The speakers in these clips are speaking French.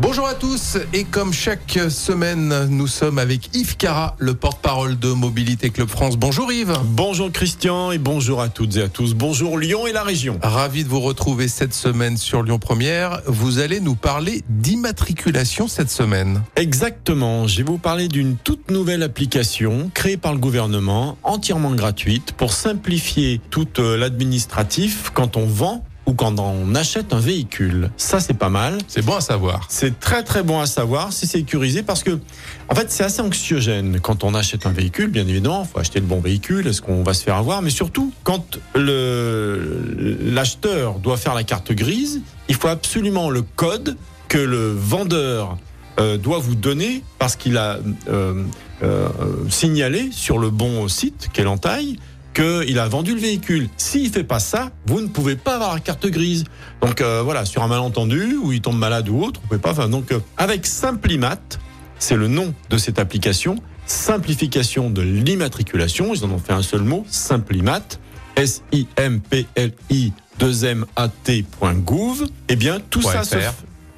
Bonjour à tous et comme chaque semaine, nous sommes avec Yves Cara, le porte-parole de Mobilité Club France. Bonjour Yves. Bonjour Christian et bonjour à toutes et à tous. Bonjour Lyon et la région. Ravi de vous retrouver cette semaine sur Lyon Première. Vous allez nous parler d'immatriculation cette semaine. Exactement, je vais vous parler d'une toute nouvelle application créée par le gouvernement, entièrement gratuite, pour simplifier tout euh, l'administratif quand on vend ou quand on achète un véhicule. Ça, c'est pas mal. C'est bon à savoir. C'est très très bon à savoir, c'est sécurisé parce que, en fait, c'est assez anxiogène quand on achète un véhicule. Bien évidemment, faut acheter le bon véhicule. Est-ce qu'on va se faire avoir? Mais surtout, quand le l'acheteur doit faire la carte grise, il faut absolument le code que le vendeur euh, doit vous donner parce qu'il a euh, euh, signalé sur le bon site, quelle entaille, qu'il a vendu le véhicule. S'il fait pas ça, vous ne pouvez pas avoir la carte grise. Donc euh, voilà, sur un malentendu ou il tombe malade ou autre, vous pouvez pas. Enfin, donc euh, avec Simplimat, c'est le nom de cette application, simplification de l'immatriculation. Ils en ont fait un seul mot, Simplimat, S I M P L I 2 M A T.gouv. Eh bien tout ça se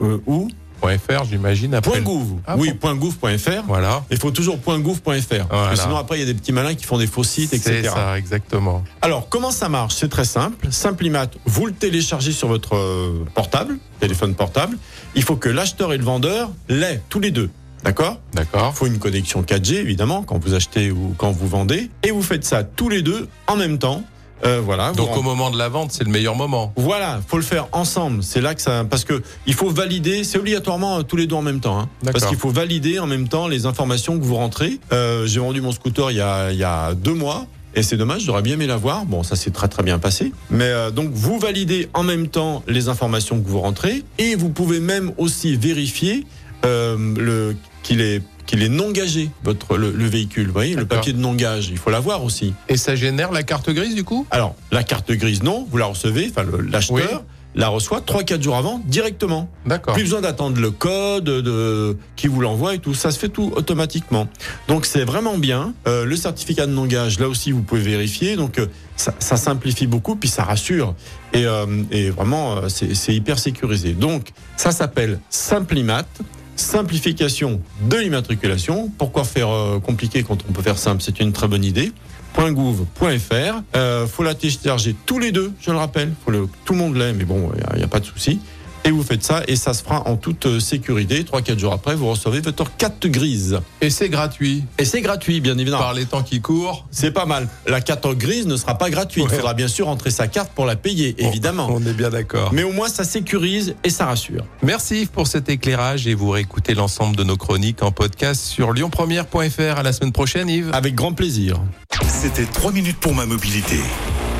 euh, où? .fr, j'imagine. Point .gouv. Ah oui, point .gouv.fr. Voilà. Il faut toujours .gouv.fr. Parce que sinon après il y a des petits malins qui font des faux sites, C'est etc. ça, exactement. Alors, comment ça marche? C'est très simple. Simplimat, vous le téléchargez sur votre euh, portable, téléphone portable. Il faut que l'acheteur et le vendeur l'aient tous les deux. D'accord? D'accord. Il faut une connexion 4G, évidemment, quand vous achetez ou quand vous vendez. Et vous faites ça tous les deux en même temps. Euh, voilà. Donc au moment de la vente, c'est le meilleur moment. Voilà, faut le faire ensemble. C'est là que ça, parce que il faut valider. C'est obligatoirement euh, tous les deux en même temps, hein. Parce qu'il faut valider en même temps les informations que vous rentrez. Euh, J'ai vendu mon scooter il y a, il y a deux mois. Et c'est dommage, j'aurais bien aimé l'avoir. Bon, ça s'est très très bien passé. Mais euh, donc vous validez en même temps les informations que vous rentrez et vous pouvez même aussi vérifier le qu'il est qu'il est non gagé votre le, le véhicule. Vous voyez, le papier de non gage, il faut l'avoir aussi. Et ça génère la carte grise du coup? Alors, la carte grise, non, vous la recevez, enfin l'acheteur Oui. la reçoit 3-4 jours avant directement. D'accord. Plus besoin d'attendre le code de qui vous l'envoie et tout, ça se fait tout automatiquement. Donc c'est vraiment bien. Euh, le certificat de non-gage, là aussi vous pouvez vérifier. Donc euh, ça, ça simplifie beaucoup, puis ça rassure. Et, euh, et vraiment, euh, c'est c'est hyper sécurisé. Donc ça s'appelle Simplimat. Simplification de l'immatriculation. Pourquoi faire euh, compliqué quand on peut faire simple? C'est une très bonne idée. .gouv.fr. Euh, faut la télécharger tous les deux, je le rappelle. Faut le, tout le monde l'ait, mais bon, il n'y a, pas de souci. Et vous faites ça, et ça se fera en toute euh, sécurité. 3-4 jours après, vous recevez votre carte grise. Et c'est gratuit. Et c'est gratuit, bien évidemment. Par les temps qui courent. C'est pas mal. La carte grise ne sera pas gratuite. Il faudra bien sûr rentrer sa carte pour la payer, évidemment. On est bien d'accord. Mais au moins, ça sécurise et ça rassure. Merci Yves pour cet éclairage et vous réécoutez l'ensemble de nos chroniques en podcast sur lyonpremière.fr. À la semaine prochaine Yves. Avec grand plaisir. C'était 3 minutes pour ma mobilité